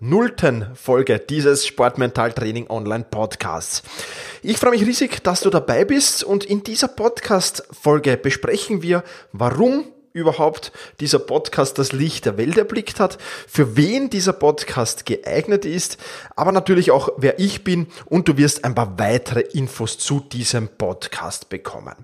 nullten Folge dieses Sportmentaltraining Online Podcasts. Ich freue mich riesig, dass du dabei bist und in dieser Podcast-Folge besprechen wir, warum überhaupt dieser Podcast das Licht der Welt erblickt hat, für wen dieser Podcast geeignet ist, aber natürlich auch, wer ich bin und du wirst ein paar weitere Infos zu diesem Podcast bekommen.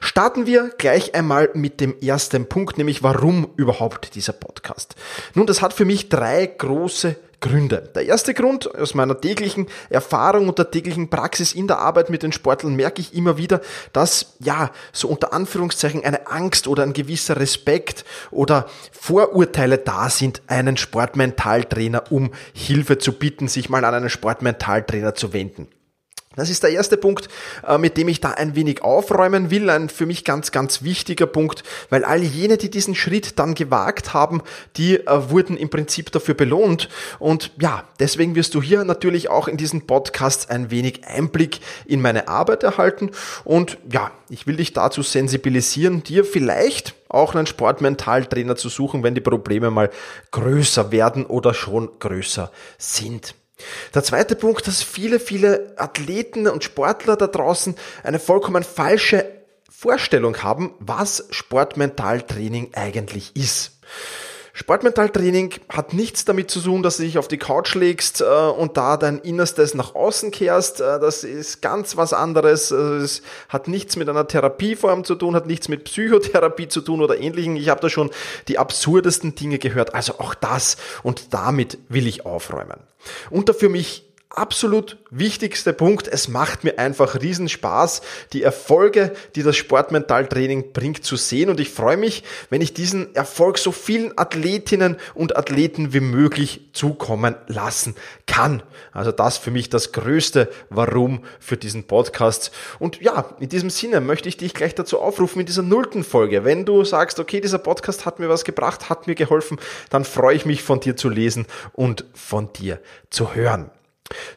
Starten wir gleich einmal mit dem ersten Punkt, nämlich warum überhaupt dieser Podcast. Nun, das hat für mich drei große Gründe. Der erste Grund, aus meiner täglichen Erfahrung und der täglichen Praxis in der Arbeit mit den Sportlern merke ich immer wieder, dass, ja, so unter Anführungszeichen eine Angst oder ein gewisser Respekt oder Vorurteile da sind, einen Sportmentaltrainer um Hilfe zu bitten, sich mal an einen Sportmentaltrainer zu wenden. Das ist der erste Punkt, äh, mit dem ich da ein wenig aufräumen will. Ein für mich ganz, ganz wichtiger Punkt, weil all jene, die diesen Schritt dann gewagt haben, die äh, wurden im Prinzip dafür belohnt. Und ja, deswegen wirst du hier natürlich auch in diesen Podcasts ein wenig Einblick in meine Arbeit erhalten. Und ja, ich will dich dazu sensibilisieren, dir vielleicht auch einen Sportmentaltrainer zu suchen, wenn die Probleme mal größer werden oder schon größer sind. Der zweite Punkt, dass viele, viele Athleten und Sportler da draußen eine vollkommen falsche Vorstellung haben, was Sportmentaltraining eigentlich ist. Sportmentaltraining hat nichts damit zu tun, dass du dich auf die Couch legst äh, und da dein Innerstes nach außen kehrst. Äh, das ist ganz was anderes. Äh, es hat nichts mit einer Therapieform zu tun, hat nichts mit Psychotherapie zu tun oder ähnlichem. Ich habe da schon die absurdesten Dinge gehört. Also auch das und damit will ich aufräumen. Und der für mich absolut wichtigste Punkt, es macht mir einfach riesen Spaß, die Erfolge, die das Sportmentaltraining bringt, zu sehen und ich freue mich, wenn ich diesen Erfolg so vielen Athletinnen und Athleten wie möglich zukommen lassen kann. Also das für mich das größte Warum für diesen Podcast. Und ja, in diesem Sinne möchte ich dich gleich dazu aufrufen in dieser nullten Folge. Wenn du sagst, okay, dieser Podcast hat mir was gebracht, hat mir geholfen, dann freue ich mich von dir zu lesen und von dir zu hören.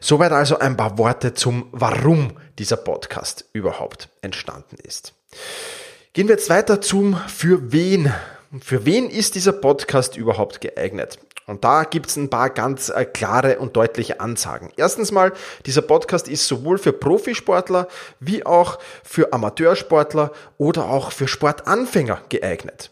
Soweit also ein paar Worte zum Warum dieser Podcast überhaupt entstanden ist. Gehen wir jetzt weiter zum Für wen. Für wen ist dieser Podcast überhaupt geeignet? Und da gibt es ein paar ganz äh, klare und deutliche Ansagen. Erstens mal, dieser Podcast ist sowohl für Profisportler wie auch für Amateursportler oder auch für Sportanfänger geeignet.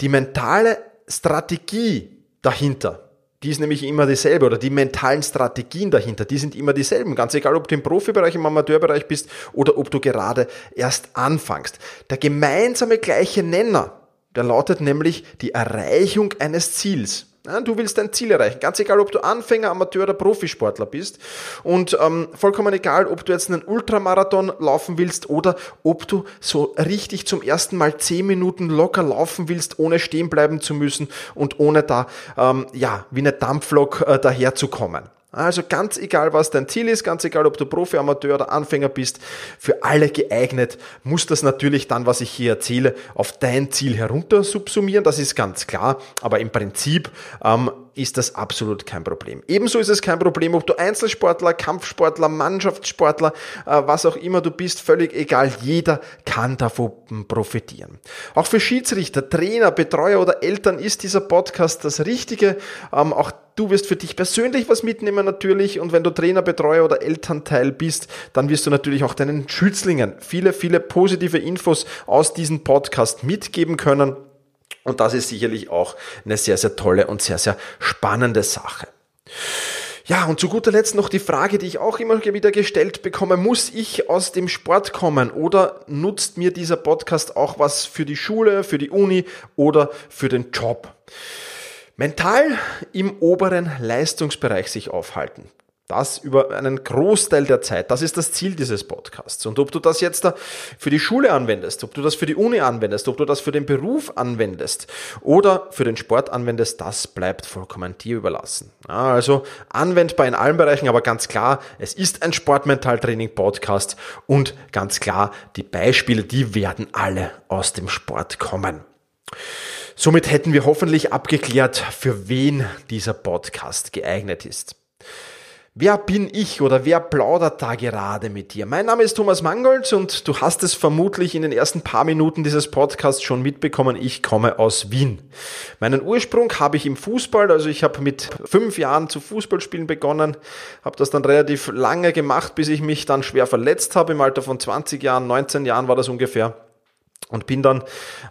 die mentale Strategie dahinter die ist nämlich immer dieselbe oder die mentalen Strategien dahinter, die sind immer dieselben. Ganz egal, ob du im Profibereich, im Amateurbereich bist oder ob du gerade erst anfängst. Der gemeinsame gleiche Nenner, der lautet nämlich die Erreichung eines Ziels. Du willst dein Ziel erreichen, ganz egal, ob du Anfänger, Amateur oder Profisportler bist. Und ähm, vollkommen egal, ob du jetzt einen Ultramarathon laufen willst oder ob du so richtig zum ersten Mal zehn Minuten locker laufen willst, ohne stehen bleiben zu müssen und ohne da ähm, ja wie eine Dampflok äh, daherzukommen. Also ganz egal, was dein Ziel ist, ganz egal, ob du Profi, Amateur oder Anfänger bist, für alle geeignet, muss das natürlich dann, was ich hier erzähle, auf dein Ziel herunter subsumieren. Das ist ganz klar. Aber im Prinzip ähm, ist das absolut kein Problem. Ebenso ist es kein Problem, ob du Einzelsportler, Kampfsportler, Mannschaftssportler, äh, was auch immer du bist, völlig egal. Jeder kann davon profitieren. Auch für Schiedsrichter, Trainer, Betreuer oder Eltern ist dieser Podcast das Richtige. Ähm, auch du wirst für dich persönlich was mitnehmen natürlich und wenn du Trainer, Betreuer oder Elternteil bist, dann wirst du natürlich auch deinen Schützlingen viele, viele positive Infos aus diesem Podcast mitgeben können. Und das ist sicherlich auch eine sehr, sehr tolle und sehr, sehr spannende Sache. Ja, und zu guter Letzt noch die Frage, die ich auch immer wieder gestellt bekomme, muss ich aus dem Sport kommen oder nutzt mir dieser Podcast auch was für die Schule, für die Uni oder für den Job? Mental im oberen Leistungsbereich sich aufhalten Das über einen Großteil der Zeit. Das ist das Ziel dieses Podcasts. Und ob du das jetzt für die Schule anwendest, ob du das für die Uni anwendest, ob du das für den Beruf anwendest oder für den Sport anwendest, das bleibt vollkommen dir überlassen. Also anwendbar in allen Bereichen, aber ganz klar, es ist ein Sportmentaltraining-Podcast und ganz klar, die Beispiele, die werden alle aus dem Sport kommen. Somit hätten wir hoffentlich abgeklärt, für wen dieser Podcast geeignet ist. Wer bin ich oder wer plaudert da gerade mit dir? Mein Name ist Thomas Mangold und du hast es vermutlich in den ersten paar Minuten dieses Podcasts schon mitbekommen. Ich komme aus Wien. Meinen Ursprung habe ich im Fußball, also ich habe mit fünf Jahren zu Fußballspielen begonnen, habe das dann relativ lange gemacht, bis ich mich dann schwer verletzt habe. Im Alter von 20 Jahren, 19 Jahren war das ungefähr und bin dann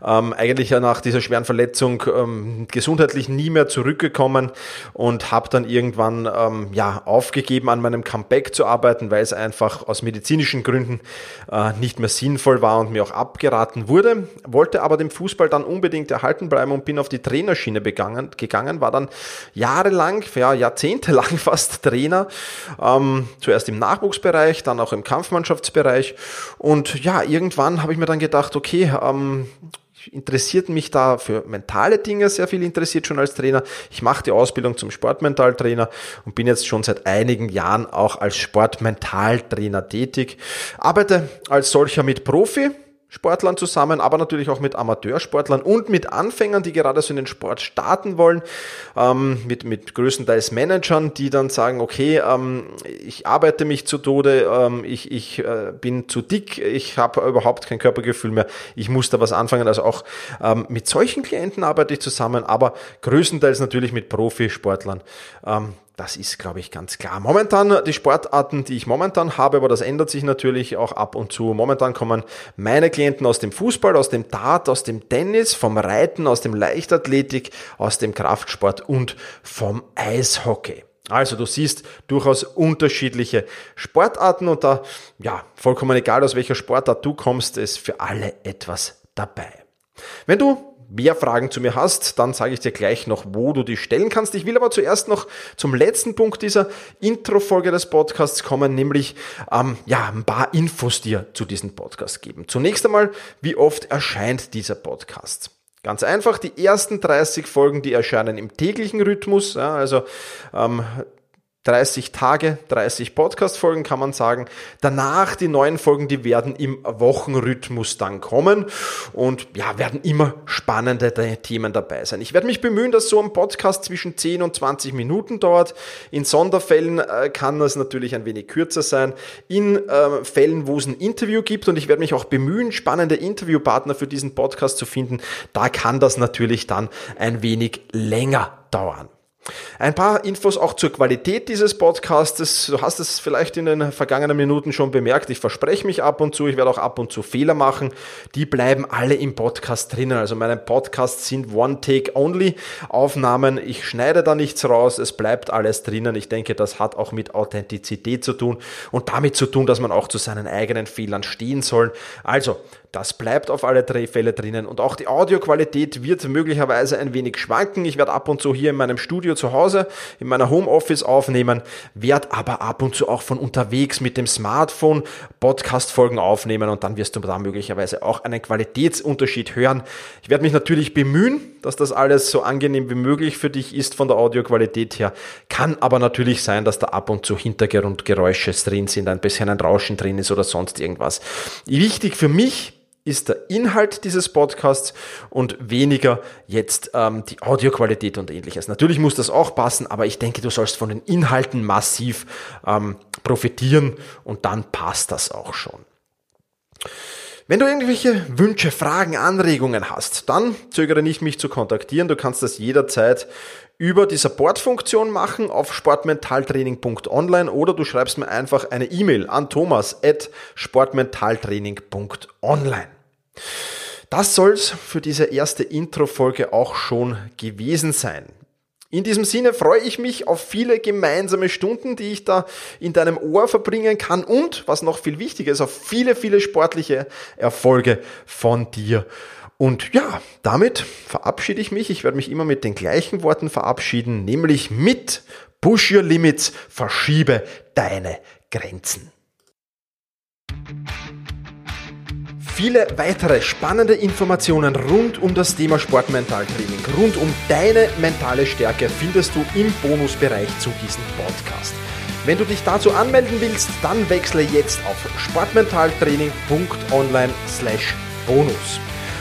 ähm, eigentlich nach dieser schweren Verletzung ähm, gesundheitlich nie mehr zurückgekommen und habe dann irgendwann ähm, ja aufgegeben an meinem Comeback zu arbeiten, weil es einfach aus medizinischen Gründen äh, nicht mehr sinnvoll war und mir auch abgeraten wurde. Wollte aber dem Fußball dann unbedingt erhalten bleiben und bin auf die Trainerschiene begangen, gegangen, war dann jahrelang, ja jahrzehntelang fast Trainer, ähm, zuerst im Nachwuchsbereich, dann auch im Kampfmannschaftsbereich und ja irgendwann habe ich mir dann gedacht, okay ähm, interessiert mich da für mentale Dinge sehr viel interessiert schon als Trainer. Ich mache die Ausbildung zum Sportmentaltrainer und bin jetzt schon seit einigen Jahren auch als Sportmentaltrainer tätig. Arbeite als solcher mit Profi Sportlern zusammen, aber natürlich auch mit Amateursportlern und mit Anfängern, die gerade so in den Sport starten wollen, ähm, mit, mit größtenteils Managern, die dann sagen, okay, ähm, ich arbeite mich zu Tode, ähm, ich, ich äh, bin zu dick, ich habe überhaupt kein Körpergefühl mehr, ich muss da was anfangen. Also auch ähm, mit solchen Klienten arbeite ich zusammen, aber größtenteils natürlich mit Profisportlern. Das ist, glaube ich, ganz klar. Momentan die Sportarten, die ich momentan habe, aber das ändert sich natürlich auch ab und zu. Momentan kommen meine Klienten aus dem Fußball, aus dem Dart, aus dem Tennis, vom Reiten, aus dem Leichtathletik, aus dem Kraftsport und vom Eishockey. Also du siehst durchaus unterschiedliche Sportarten und da, ja, vollkommen egal aus welcher Sportart du kommst, ist für alle etwas dabei. Wenn du mehr Fragen zu mir hast, dann sage ich dir gleich noch, wo du die stellen kannst. Ich will aber zuerst noch zum letzten Punkt dieser Intro-Folge des Podcasts kommen, nämlich ähm, ja, ein paar Infos dir zu diesem Podcast geben. Zunächst einmal, wie oft erscheint dieser Podcast? Ganz einfach, die ersten 30 Folgen, die erscheinen im täglichen Rhythmus, ja, also ähm, 30 Tage, 30 Podcast-Folgen kann man sagen. Danach die neuen Folgen, die werden im Wochenrhythmus dann kommen und ja, werden immer spannende Themen dabei sein. Ich werde mich bemühen, dass so ein Podcast zwischen 10 und 20 Minuten dauert. In Sonderfällen äh, kann das natürlich ein wenig kürzer sein. In äh, Fällen, wo es ein Interview gibt und ich werde mich auch bemühen, spannende Interviewpartner für diesen Podcast zu finden, da kann das natürlich dann ein wenig länger dauern. Ein paar Infos auch zur Qualität dieses Podcasts. Du hast es vielleicht in den vergangenen Minuten schon bemerkt. Ich verspreche mich ab und zu. Ich werde auch ab und zu Fehler machen. Die bleiben alle im Podcast drinnen. Also meine Podcasts sind One-Take-Only-Aufnahmen. Ich schneide da nichts raus. Es bleibt alles drinnen. Ich denke, das hat auch mit Authentizität zu tun und damit zu tun, dass man auch zu seinen eigenen Fehlern stehen soll. Also, das bleibt auf alle drei Fälle drinnen und auch die Audioqualität wird möglicherweise ein wenig schwanken. Ich werde ab und zu hier in meinem Studio zu Hause, in meiner Homeoffice aufnehmen, werde aber ab und zu auch von unterwegs mit dem Smartphone Podcast-Folgen aufnehmen und dann wirst du da möglicherweise auch einen Qualitätsunterschied hören. Ich werde mich natürlich bemühen, dass das alles so angenehm wie möglich für dich ist von der Audioqualität her. Kann aber natürlich sein, dass da ab und zu Hintergrundgeräusche drin sind, ein bisschen ein Rauschen drin ist oder sonst irgendwas. Wichtig für mich ist der Inhalt dieses Podcasts und weniger jetzt ähm, die Audioqualität und ähnliches. Natürlich muss das auch passen, aber ich denke, du sollst von den Inhalten massiv ähm, profitieren und dann passt das auch schon. Wenn du irgendwelche Wünsche, Fragen, Anregungen hast, dann zögere nicht, mich zu kontaktieren. Du kannst das jederzeit über die Support-Funktion machen auf sportmentaltraining.online oder du schreibst mir einfach eine E-Mail an thomas.sportmentaltraining.online. Das soll's für diese erste Intro-Folge auch schon gewesen sein. In diesem Sinne freue ich mich auf viele gemeinsame Stunden, die ich da in deinem Ohr verbringen kann und, was noch viel wichtiger ist, auf viele, viele sportliche Erfolge von dir. Und ja, damit verabschiede ich mich. Ich werde mich immer mit den gleichen Worten verabschieden, nämlich mit Push your limits, verschiebe deine Grenzen. Viele weitere spannende Informationen rund um das Thema Sportmentaltraining, rund um deine mentale Stärke findest du im Bonusbereich zu diesem Podcast. Wenn du dich dazu anmelden willst, dann wechsle jetzt auf sportmentaltraining.online/bonus.